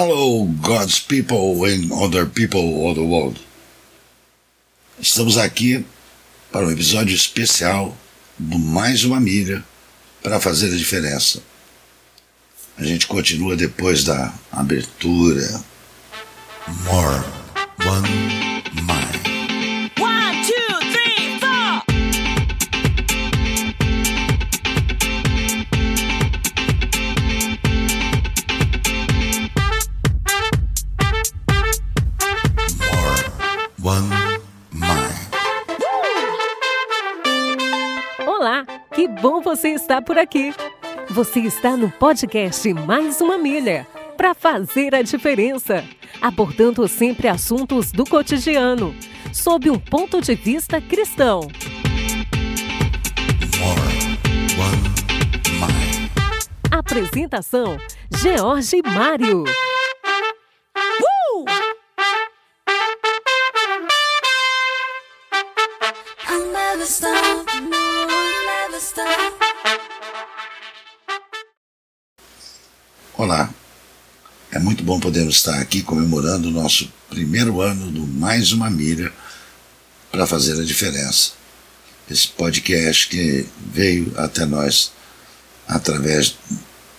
Hello, God's people and other people of the world. Estamos aqui para um episódio especial do Mais Uma Milha para fazer a diferença. A gente continua depois da abertura. More One One Mind. Olá, que bom você estar por aqui. Você está no podcast Mais uma Milha para fazer a diferença, abordando sempre assuntos do cotidiano, sob um ponto de vista cristão. One Mind. Apresentação: George Mário. Never stop, no, never stop. Olá, é muito bom podermos estar aqui comemorando o nosso primeiro ano do Mais Uma Milha para fazer a diferença. Esse podcast que veio até nós através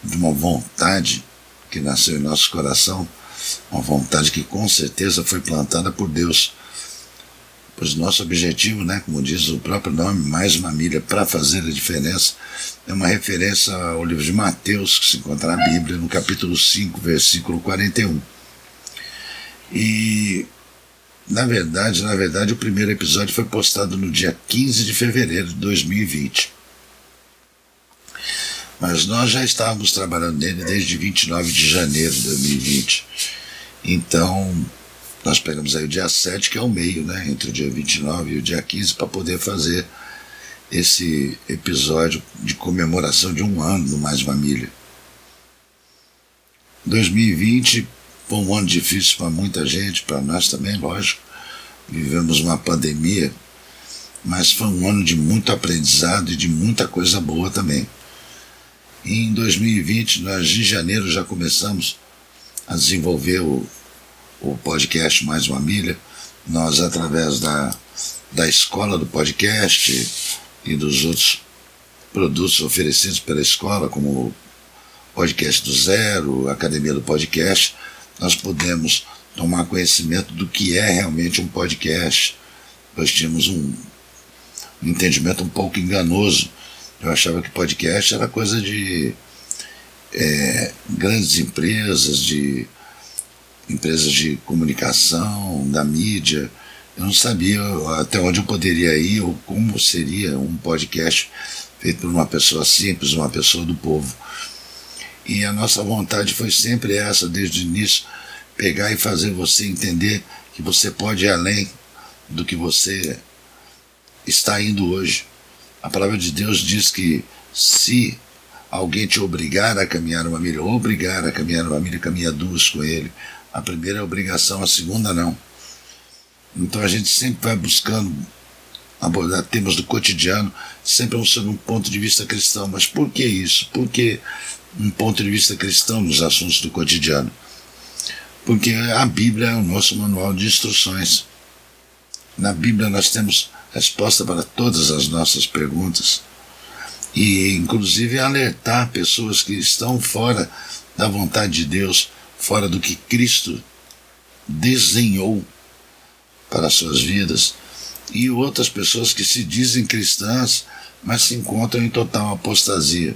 de uma vontade que nasceu em nosso coração, uma vontade que com certeza foi plantada por Deus. Pois nosso objetivo, né, como diz o próprio nome, mais uma milha para fazer a diferença, é uma referência ao livro de Mateus, que se encontra na Bíblia, no capítulo 5, versículo 41. E, na verdade, na verdade, o primeiro episódio foi postado no dia 15 de fevereiro de 2020. Mas nós já estávamos trabalhando nele desde 29 de janeiro de 2020. Então, nós pegamos aí o dia 7, que é o meio, né, entre o dia 29 e o dia 15, para poder fazer esse episódio de comemoração de um ano do Mais uma Milha. 2020 foi um ano difícil para muita gente, para nós também, lógico. Vivemos uma pandemia, mas foi um ano de muito aprendizado e de muita coisa boa também. E em 2020, nós em janeiro já começamos a desenvolver o, o podcast Mais Uma Milha. Nós, através da, da escola do podcast e dos outros produtos oferecidos pela escola, como o Podcast do Zero, a Academia do Podcast, nós podemos tomar conhecimento do que é realmente um podcast. Nós tínhamos um, entendimento um pouco enganoso. Eu achava que podcast era coisa de é, grandes empresas, de empresas de comunicação, da mídia. Eu não sabia até onde eu poderia ir ou como seria um podcast feito por uma pessoa simples, uma pessoa do povo. E a nossa vontade foi sempre essa, desde o início, pegar e fazer você entender que você pode ir além do que você está indo hoje. A palavra de Deus diz que se alguém te obrigar a caminhar uma milha, obrigar a caminhar uma milha, caminha duas com ele. A primeira é obrigação, a segunda não. Então a gente sempre vai buscando abordar temas do cotidiano, sempre sob um ponto de vista cristão. Mas por que isso? Por que um ponto de vista cristão nos assuntos do cotidiano? Porque a Bíblia é o nosso manual de instruções. Na Bíblia nós temos resposta para todas as nossas perguntas e, inclusive, alertar pessoas que estão fora da vontade de Deus, fora do que Cristo desenhou para as suas vidas, e outras pessoas que se dizem cristãs, mas se encontram em total apostasia,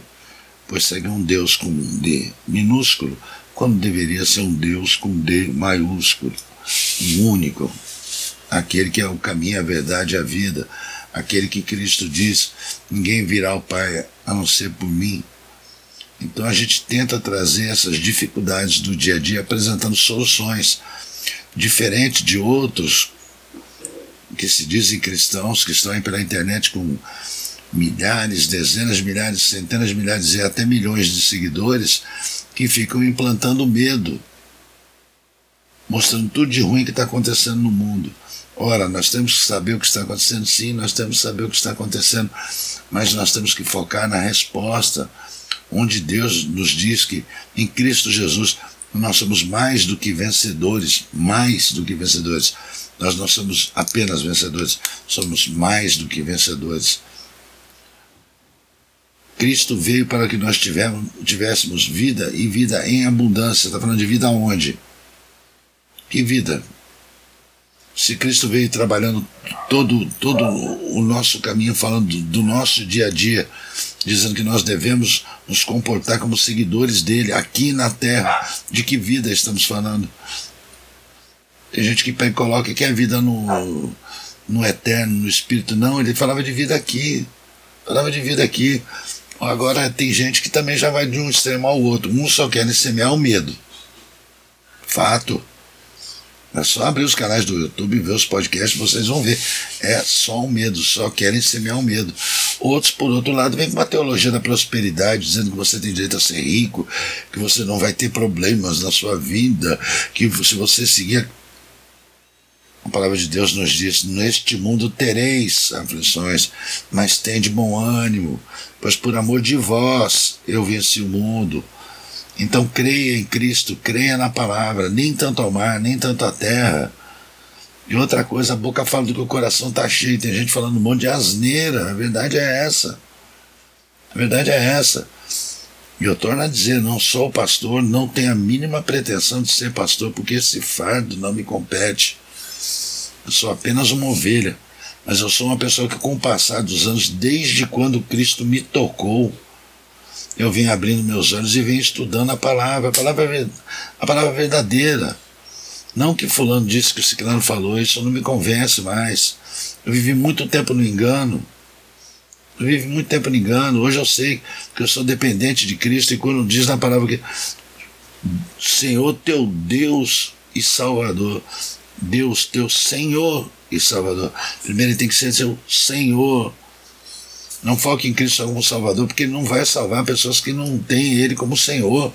pois seguem um Deus com um D minúsculo, quando deveria ser um Deus com D maiúsculo, um único, aquele que é o caminho, a verdade e a vida, aquele que Cristo diz: ninguém virá ao Pai a não ser por mim. Então a gente tenta trazer essas dificuldades do dia a dia apresentando soluções diferentes de outros que se dizem cristãos, que estão aí pela internet com milhares, dezenas de milhares, centenas de milhares e até milhões de seguidores que ficam implantando medo, mostrando tudo de ruim que está acontecendo no mundo. Ora, nós temos que saber o que está acontecendo, sim, nós temos que saber o que está acontecendo, mas nós temos que focar na resposta, onde Deus nos diz que em Cristo Jesus Nós somos mais do que vencedores, mais do que vencedores. Nós não somos apenas vencedores, somos mais do que vencedores. Cristo veio para que nós tivéssemos vida e vida em abundância. Está falando de vida onde? Que vida? Se Cristo veio trabalhando todo, todo o nosso caminho, falando do, do nosso dia a dia, dizendo que nós devemos nos comportar como seguidores dele aqui na terra, de que vida estamos falando? Tem gente que coloca que é vida no, no eterno, no espírito. Não, ele falava de vida aqui. Falava de vida aqui. Agora tem gente que também já vai de um extremo ao outro. Um só quer semear o medo. Fato. É só abrir os canais do YouTube e ver os podcasts, vocês vão ver. É só o um medo, só querem semear o um medo. Outros, por outro lado, vêm com uma teologia da prosperidade, dizendo que você tem direito a ser rico, que você não vai ter problemas na sua vida, que se você seguir. A palavra de Deus nos diz: Neste mundo tereis aflições, mas tem de bom ânimo, pois por amor de vós eu venci o mundo. Então creia em Cristo, creia na palavra, nem tanto ao mar, nem tanto à terra. E outra coisa, a boca fala do que o coração está cheio. Tem gente falando um monte de asneira. A verdade é essa. A verdade é essa. E eu torno a dizer, não sou pastor, não tenho a mínima pretensão de ser pastor, porque esse fardo não me compete. Eu sou apenas uma ovelha. Mas eu sou uma pessoa que, com o passar dos anos, desde quando Cristo me tocou, eu vim abrindo meus olhos e vim estudando a palavra, a palavra, a palavra verdadeira. Não que fulano disse que o ciclano falou, isso não me convence mais. Eu vivi muito tempo no engano. Eu vivi muito tempo no engano. Hoje eu sei que eu sou dependente de Cristo e quando diz na palavra que Senhor teu Deus e Salvador, Deus teu Senhor e Salvador. Primeiro ele tem que ser seu Senhor. Não foque em Cristo como Salvador, porque ele não vai salvar pessoas que não têm Ele como Senhor.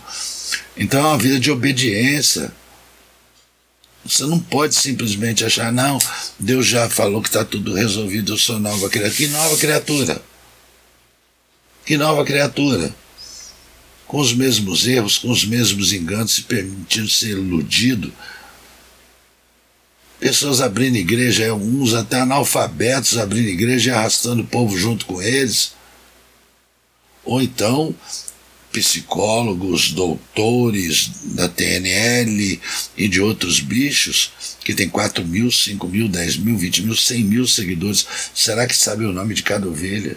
Então é uma vida de obediência. Você não pode simplesmente achar, não, Deus já falou que está tudo resolvido, eu sou nova criatura. Que nova criatura? Que nova criatura? Com os mesmos erros, com os mesmos enganos, se permitindo ser iludido pessoas abrindo igreja, alguns até analfabetos abrindo igreja e arrastando o povo junto com eles. Ou então, psicólogos, doutores da TNL e de outros bichos que tem 4 mil, 5 mil, 10 mil, 20 mil, 100 mil seguidores. Será que sabem o nome de cada ovelha?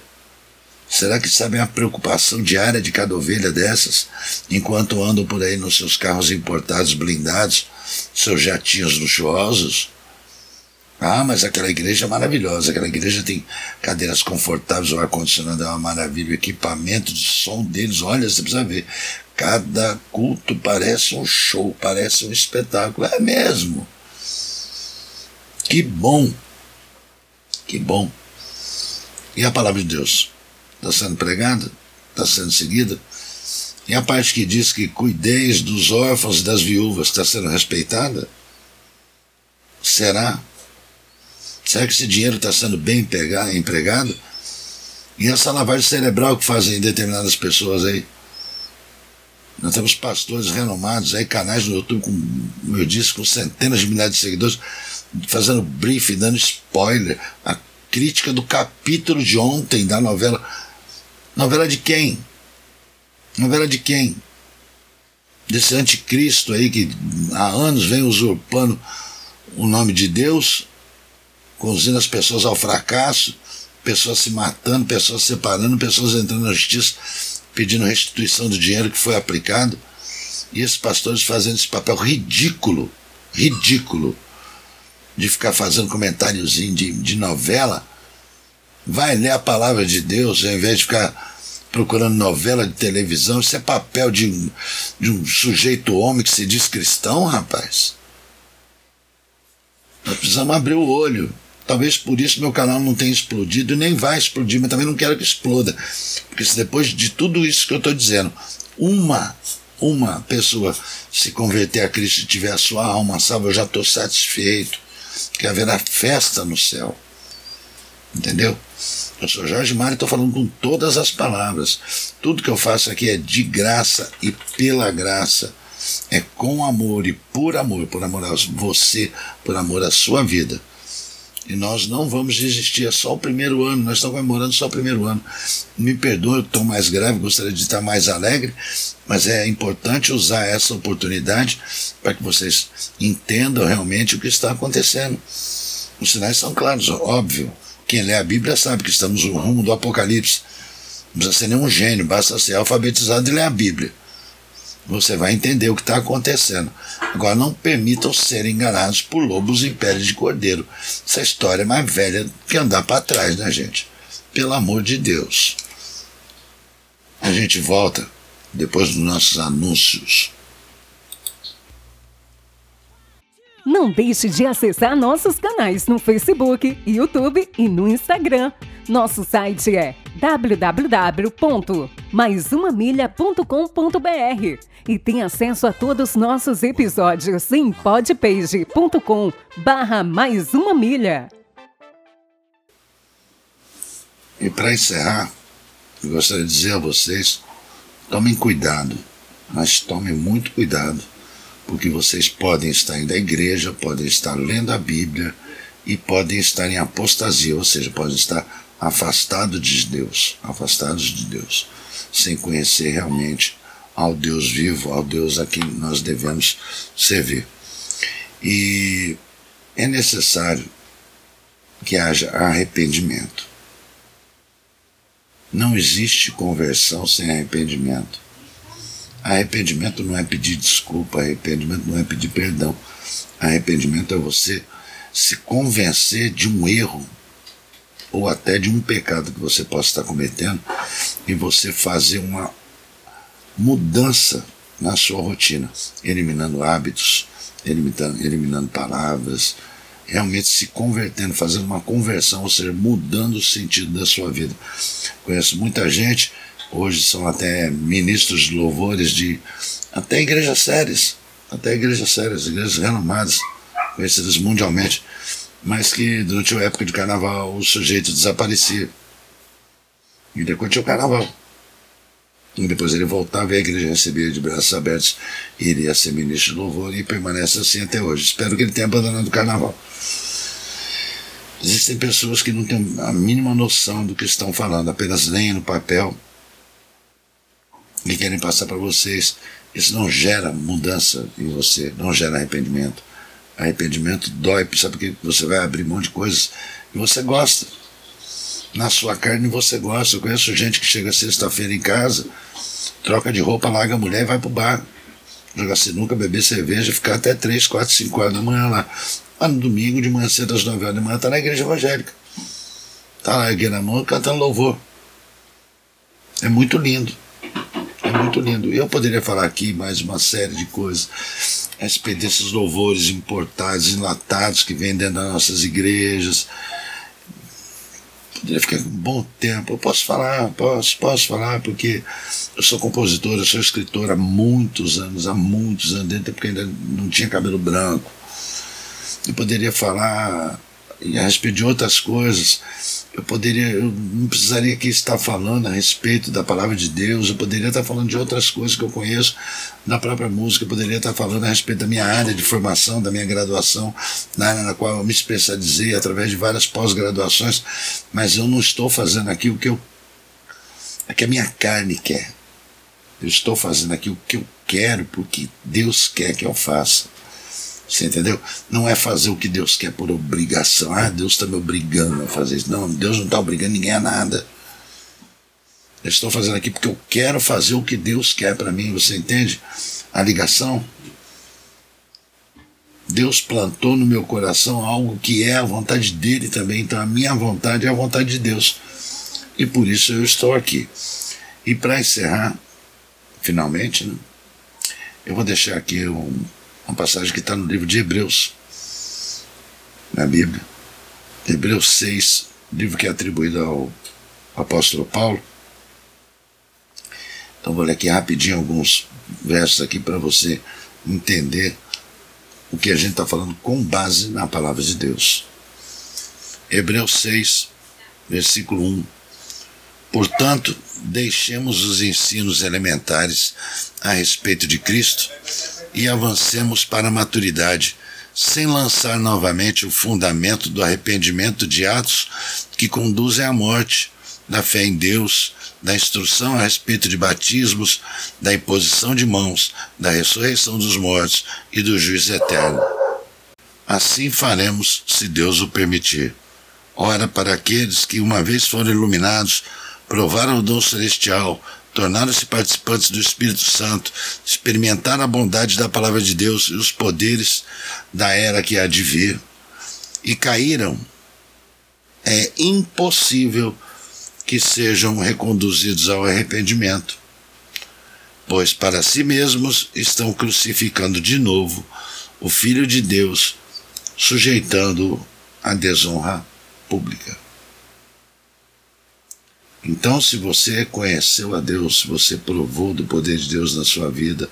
Será que sabem a preocupação diária de cada ovelha dessas, enquanto andam por aí nos seus carros importados blindados, seus jatinhos luxuosos? Ah, mas aquela igreja é maravilhosa, aquela igreja tem cadeiras confortáveis, o ar-condicionado é uma maravilha, o equipamento de som deles, olha, você precisa ver. Cada culto parece um show, parece um espetáculo. É mesmo. Que bom. Que bom. E a palavra de Deus? Está sendo pregada? Está sendo seguida? E a parte que diz que cuideis dos órfãos e das viúvas está sendo respeitada? Será? Será que esse dinheiro está sendo bem empregado? E essa lavagem cerebral que fazem determinadas pessoas aí? Nós temos pastores renomados aí, canais no YouTube, com, como eu disse, com centenas de milhares de seguidores, fazendo briefing, dando spoiler, a crítica do capítulo de ontem da novela. Novela de quem? Novela de quem? Desse anticristo aí que há anos vem usurpando o nome de Deus conduzindo as pessoas ao fracasso, pessoas se matando, pessoas se separando, pessoas entrando na justiça pedindo restituição do dinheiro que foi aplicado. E esses pastores fazendo esse papel ridículo, ridículo, de ficar fazendo comentáriozinho de, de novela. Vai ler a palavra de Deus ao invés de ficar procurando novela de televisão. Isso é papel de, de um sujeito homem que se diz cristão, rapaz. Nós precisamos abrir o olho. Talvez por isso meu canal não tenha explodido nem vai explodir, mas também não quero que exploda. Porque se depois de tudo isso que eu estou dizendo, uma, uma pessoa se converter a Cristo e tiver a sua alma salva, eu já estou satisfeito. Que haverá festa no céu. Entendeu? Eu sou Jorge Mário estou falando com todas as palavras. Tudo que eu faço aqui é de graça e pela graça. É com amor e por amor, por amor a você, por amor à sua vida. E nós não vamos desistir, é só o primeiro ano, nós estamos comemorando só o primeiro ano. Me perdoe, eu estou mais grave, gostaria de estar mais alegre, mas é importante usar essa oportunidade para que vocês entendam realmente o que está acontecendo. Os sinais são claros, óbvio. Quem lê a Bíblia sabe que estamos no rumo do Apocalipse. Não precisa ser nenhum gênio, basta ser alfabetizado e ler a Bíblia. Você vai entender o que está acontecendo. Agora, não permitam ser enganados por lobos e pele de cordeiro. Essa história é mais velha que andar para trás, né, gente? Pelo amor de Deus. A gente volta depois dos nossos anúncios. Não deixe de acessar nossos canais no Facebook, YouTube e no Instagram. Nosso site é www.maisumamilha.com.br e tem acesso a todos os nossos episódios em podpage.com barra mais uma milha. E para encerrar, eu gostaria de dizer a vocês: tomem cuidado, mas tomem muito cuidado, porque vocês podem estar indo à igreja, podem estar lendo a Bíblia e podem estar em apostasia, ou seja, podem estar afastados de Deus, afastados de Deus, sem conhecer realmente ao Deus vivo, ao Deus a quem nós devemos servir. E é necessário que haja arrependimento. Não existe conversão sem arrependimento. Arrependimento não é pedir desculpa, arrependimento não é pedir perdão. Arrependimento é você se convencer de um erro ou até de um pecado que você possa estar cometendo e você fazer uma mudança na sua rotina, eliminando hábitos, eliminando, eliminando palavras, realmente se convertendo, fazendo uma conversão, ou seja, mudando o sentido da sua vida. Conheço muita gente, hoje são até ministros de louvores de até igrejas sérias, até igrejas sérias, igrejas renomadas, conhecidas mundialmente, mas que durante a época de carnaval o sujeito desaparecia. E depois tinha o carnaval. E depois ele voltava e a igreja recebia de braços abertos e iria ser ministro de louvor e permanece assim até hoje. Espero que ele tenha abandonado o carnaval. Existem pessoas que não têm a mínima noção do que estão falando, apenas leem no papel e querem passar para vocês. Isso não gera mudança em você, não gera arrependimento. Arrependimento dói, sabe porque você vai abrir um monte de coisas e você gosta na sua carne você gosta. Eu conheço gente que chega sexta-feira em casa, troca de roupa, larga a mulher e vai pro bar. Jogar sinuca, beber cerveja, ficar até 3, 4, 5 horas da manhã lá. Mas no domingo, de manhã cedo, às 9 horas da manhã, tá na igreja evangélica. Tá lá, erguendo a mão, cantando louvor. É muito lindo. Muito lindo. Eu poderia falar aqui mais uma série de coisas a respeito louvores importados, enlatados que vêm dentro das nossas igrejas poderia ficar um bom tempo. Eu posso falar, posso, posso falar, porque eu sou compositor, eu sou escritor há muitos anos, há muitos anos, dentro porque ainda não tinha cabelo branco. Eu poderia falar a respeito de outras coisas. Eu poderia, eu não precisaria aqui estar falando a respeito da palavra de Deus, eu poderia estar falando de outras coisas que eu conheço da própria música, eu poderia estar falando a respeito da minha área de formação, da minha graduação, na área na qual eu me especializei através de várias pós-graduações, mas eu não estou fazendo aqui o que eu é que a minha carne quer. Eu estou fazendo aqui o que eu quero, porque Deus quer que eu faça. Você entendeu? Não é fazer o que Deus quer por obrigação. Ah, Deus está me obrigando a fazer isso. Não, Deus não está obrigando ninguém a nada. Eu estou fazendo aqui porque eu quero fazer o que Deus quer para mim. Você entende? A ligação. Deus plantou no meu coração algo que é a vontade dele também. Então a minha vontade é a vontade de Deus. E por isso eu estou aqui. E para encerrar, finalmente, né, eu vou deixar aqui um uma passagem que está no livro de Hebreus, na Bíblia. Hebreus 6, livro que é atribuído ao apóstolo Paulo. Então vou ler aqui rapidinho alguns versos aqui para você entender o que a gente está falando com base na palavra de Deus. Hebreus 6, versículo 1. Portanto, deixemos os ensinos elementares a respeito de Cristo e avancemos para a maturidade, sem lançar novamente o fundamento do arrependimento de atos que conduzem à morte, da fé em Deus, da instrução a respeito de batismos, da imposição de mãos, da ressurreição dos mortos e do juízo eterno. Assim faremos, se Deus o permitir. Ora, para aqueles que, uma vez foram iluminados, provaram o dom celestial, tornaram-se participantes do Espírito Santo, experimentaram a bondade da palavra de Deus e os poderes da era que há de vir, e caíram, é impossível que sejam reconduzidos ao arrependimento, pois para si mesmos estão crucificando de novo o Filho de Deus, sujeitando-o à desonra pública. Então, se você conheceu a Deus, se você provou do poder de Deus na sua vida,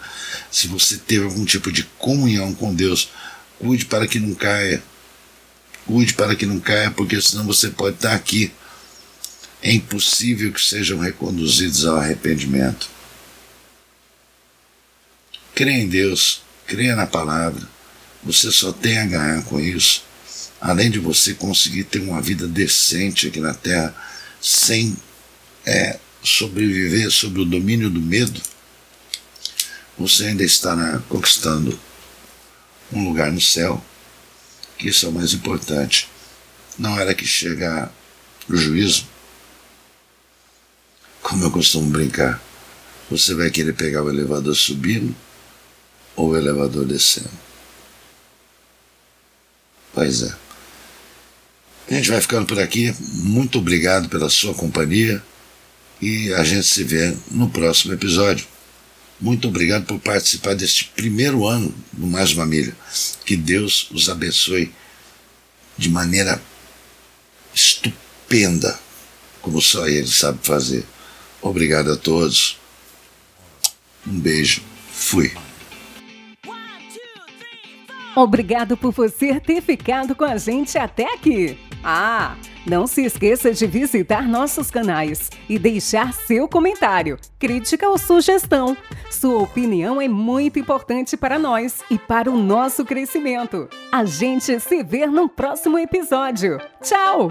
se você teve algum tipo de comunhão com Deus, cuide para que não caia. Cuide para que não caia, porque senão você pode estar aqui. É impossível que sejam reconduzidos ao arrependimento. Creia em Deus, creia na palavra. Você só tem a ganhar com isso. Além de você conseguir ter uma vida decente aqui na Terra, sem é, sobreviver sob o domínio do medo, você ainda estará conquistando um lugar no céu, que isso é o mais importante. Não era que chega o juízo, como eu costumo brincar, você vai querer pegar o elevador subindo ou o elevador descendo. Pois é. A gente vai ficando por aqui. Muito obrigado pela sua companhia e a gente se vê no próximo episódio. Muito obrigado por participar deste primeiro ano do Mais uma Milha. Que Deus os abençoe de maneira estupenda, como só Ele sabe fazer. Obrigado a todos. Um beijo. Fui. Obrigado por você ter ficado com a gente até aqui. Ah, não se esqueça de visitar nossos canais e deixar seu comentário, crítica ou sugestão. Sua opinião é muito importante para nós e para o nosso crescimento. A gente se vê no próximo episódio. Tchau!